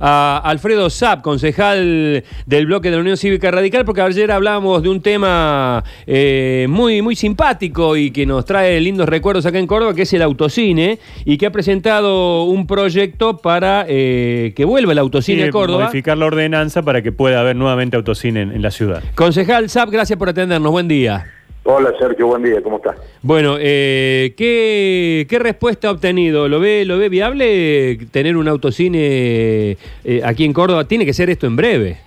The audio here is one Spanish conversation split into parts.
a Alfredo Zapp, concejal del bloque de la Unión Cívica Radical, porque ayer hablábamos de un tema eh, muy, muy simpático y que nos trae lindos recuerdos acá en Córdoba, que es el autocine, y que ha presentado un proyecto para eh, que vuelva el autocine Sí, a Córdoba. Modificar la ordenanza para que pueda haber nuevamente autocine en, en la ciudad. Concejal Zapp, gracias por atendernos. Buen día. Hola Sergio, buen día, ¿cómo estás? Bueno, eh, ¿qué, qué respuesta ha obtenido? ¿Lo ve, ¿Lo ve viable tener un autocine eh, aquí en Córdoba? Tiene que ser esto en breve.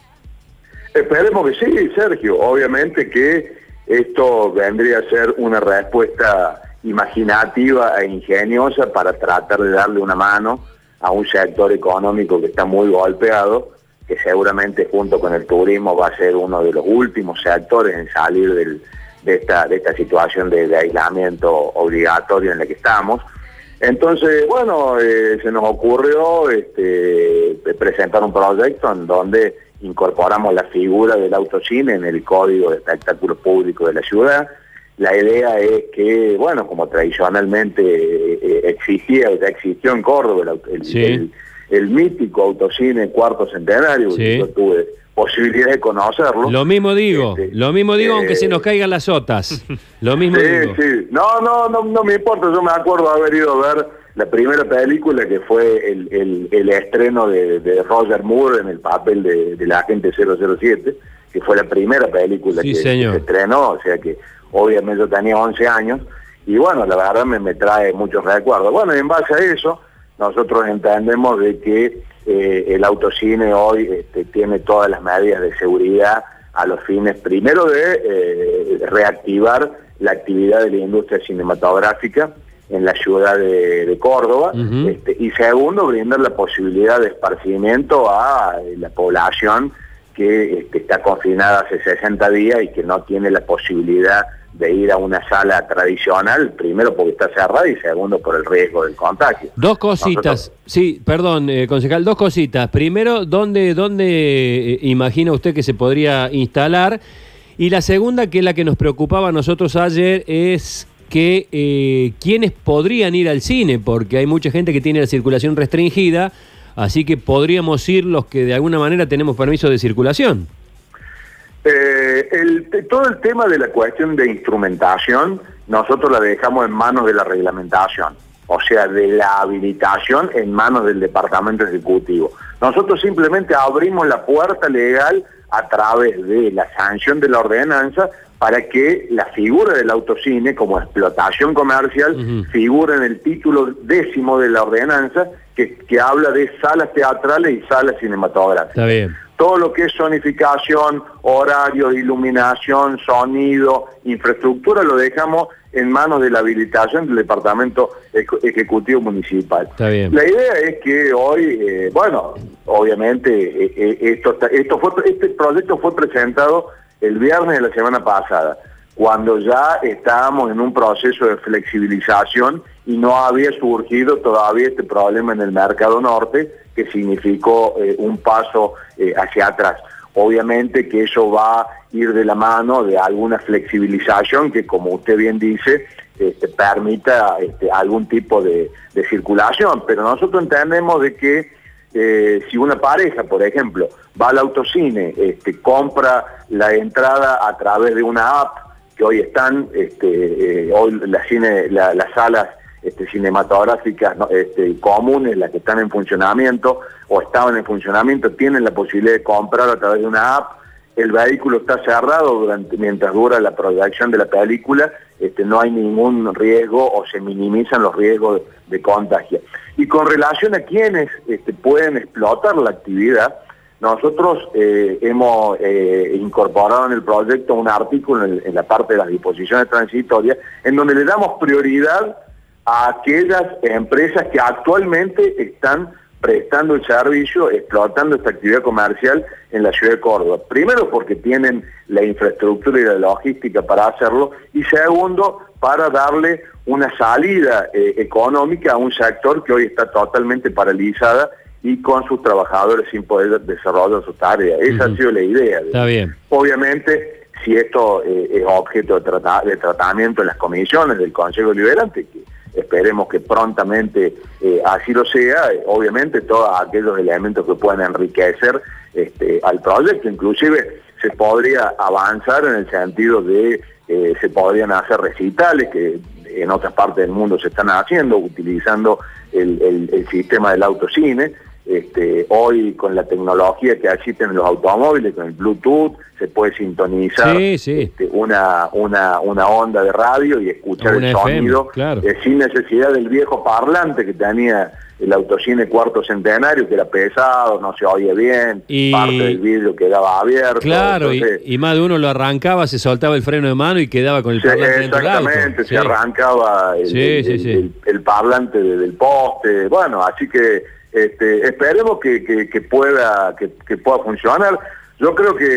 Esperemos que sí, Sergio. Obviamente que esto vendría a ser una respuesta imaginativa e ingeniosa para tratar de darle una mano a un sector económico que está muy golpeado, que seguramente junto con el turismo va a ser uno de los últimos sectores en salir del- de, esta, de esta situación de, de aislamiento obligatorio en la que estamos. Entonces, bueno, eh, se nos ocurrió este, presentar un proyecto en donde incorporamos la figura del autocine en el Código de Espectáculos Públicos de la ciudad. La idea es que, bueno, como tradicionalmente eh, existía, ya existió en Córdoba el, el- Sí. el- el mítico autocine Cuarto Centenario, Sí. yo tuve posibilidad de conocerlo. Lo mismo digo, Este, lo mismo digo aunque eh, se nos caigan las sotas. Lo mismo Sí, digo. sí. No, no, no, no me importa. Yo me acuerdo haber ido a ver la primera película que fue el, el- el estreno de, de Roger Moore en el papel de, del agente 007, que fue la primera película Sí, que, que señor. se estrenó, o sea que obviamente yo tenía 11 años y bueno, la verdad me, me trae muchos recuerdos. Bueno, y en base a eso, nosotros entendemos de que eh, el autocine hoy este, tiene todas las medidas de seguridad a los fines, primero de eh, reactivar la actividad de la industria cinematográfica en la ciudad de, de Córdoba, este, y segundo, brindar la posibilidad de esparcimiento a eh, la población que este, está confinada hace 60 días y que no tiene la posibilidad de ir a una sala tradicional, primero porque está cerrada y segundo por el riesgo del contagio. Dos cositas, Nosotros- sí, perdón, eh, concejal, dos cositas. Primero, ¿dónde, dónde eh, imagina usted que se podría instalar? Y la segunda, que es la que nos preocupaba a nosotros ayer, es que eh, quiénes podrían ir al cine, porque hay mucha gente que tiene la circulación restringida, así que podríamos ir los que de alguna manera tenemos permiso de circulación. Eh, el- todo el tema de la cuestión de instrumentación, nosotros la dejamos en manos de la reglamentación, o sea, de la habilitación en manos del Departamento Ejecutivo. Nosotros simplemente abrimos la puerta legal a través de la sanción de la ordenanza para que la figura del autocine como explotación comercial figure en el título décimo de la ordenanza que, que habla de salas teatrales y salas cinematográficas Está bien. todo lo que es zonificación, horario, iluminación, sonido, infraestructura, lo dejamos en manos de la habilitación del Departamento Eje- Ejecutivo Municipal. Está bien. La idea es que hoy, eh, bueno, obviamente eh, eh, esto, esto fue, este proyecto fue presentado el viernes de la semana pasada, cuando ya estábamos en un proceso de flexibilización y no había surgido todavía este problema en el mercado norte, que significó eh, un paso eh, hacia atrás. Obviamente que eso va a ir de la mano de alguna flexibilización que, como usted bien dice, este, permita este, algún tipo de, circulación, pero nosotros entendemos de que eh, si una pareja, por ejemplo, va al autocine, este, compra la entrada a través de una app, hoy están, este, eh, hoy las salas este, cinematográficas este, comunes, las que están en funcionamiento o estaban en funcionamiento, tienen la posibilidad de comprar a través de una app. El vehículo está cerrado durante, mientras dura la proyección de la película, no hay ningún riesgo o se minimizan los riesgos de, contagio. Y con relación a quienes pueden explotar la actividad, nosotros eh, hemos eh, incorporado en el proyecto un artículo en, la parte de las disposiciones transitorias en donde le damos prioridad a aquellas empresas que actualmente están prestando el servicio, explotando esta actividad comercial en la ciudad de Córdoba. Primero porque tienen la infraestructura y la logística para hacerlo y segundo para darle una salida eh, económica a un sector que hoy está totalmente paralizada y con sus trabajadores sin poder desarrollar su tarea. Esa ha sido la idea. de- Está bien. Obviamente, si esto eh, es objeto de, trata- de tratamiento en las comisiones del Consejo Liberante, que, esperemos que prontamente eh, así lo sea, obviamente todos aquellos elementos que puedan enriquecer este, al proyecto, inclusive se podría avanzar en el sentido de eh, se podrían hacer recitales que en otras partes del mundo se están haciendo utilizando el sistema del autocine este, hoy con la tecnología que existe en los automóviles, con el Bluetooth, se puede sintonizar este, una, una, una, onda de radio y escuchar el sonido eh, sin necesidad del viejo parlante que tenía el autocine cuarto centenario, que era pesado, no se oía bien, parte del vidrio quedaba abierto. Claro, y, más de uno lo arrancaba, se soltaba el freno de mano y quedaba con el parlante Exactamente, se arrancaba el, el parlante del poste, bueno, así que este, esperemos que, pueda, que, pueda funcionar. Yo creo que,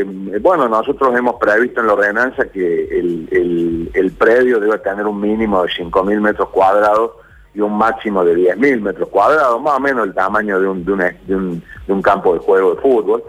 eh, bueno, nosotros hemos previsto en la ordenanza que el, predio debe tener un mínimo de 5.000 metros cuadrados y un máximo de 10.000 metros cuadrados, más o menos el tamaño de un, de un, campo de juego de fútbol.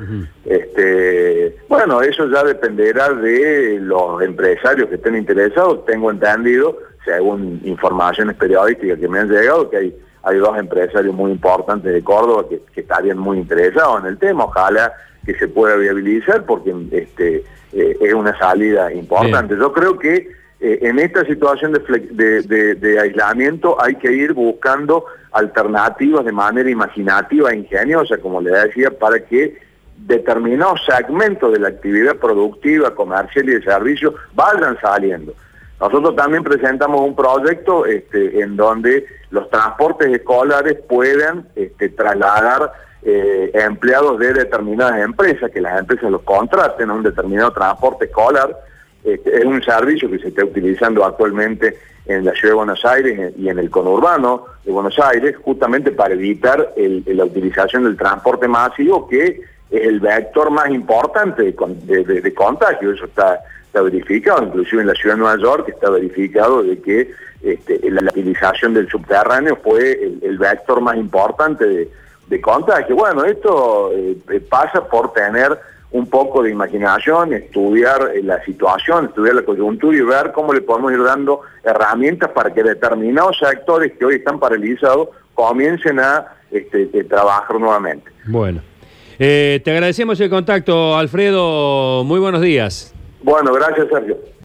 este, bueno, eso ya dependerá de los empresarios que estén interesados. Tengo entendido, según informaciones periodísticas que me han llegado, que hay hay dos empresarios muy importantes de Córdoba que, estarían muy interesados en el tema, ojalá que se pueda viabilizar porque este, eh, es una salida importante. Yo creo que eh, en esta situación de, aislamiento hay que ir buscando alternativas de manera imaginativa e ingeniosa, como le decía, para que determinados segmentos de la actividad productiva, comercial y de servicio vayan saliendo. Nosotros también presentamos un proyecto este, en donde los transportes escolares puedan este, trasladar eh, empleados de determinadas empresas, que las empresas los contraten a un determinado transporte escolar. Este, es un servicio que se está utilizando actualmente en la ciudad de Buenos Aires y en el conurbano de Buenos Aires, justamente para evitar la utilización del transporte masivo, que es el vector más importante de contagio. Eso está está verificado, inclusive en la ciudad de Nueva York está verificado de que este, la utilización del subterráneo fue el, vector más importante de, de, contagio. Bueno, esto eh, pasa por tener un poco de imaginación, estudiar eh, la situación, estudiar la coyuntura y ver cómo le podemos ir dando herramientas para que determinados sectores que hoy están paralizados comiencen a este, trabajar nuevamente. Bueno, eh, te agradecemos el contacto, Alfredo. Muy buenos días. Bueno, gracias Sergio.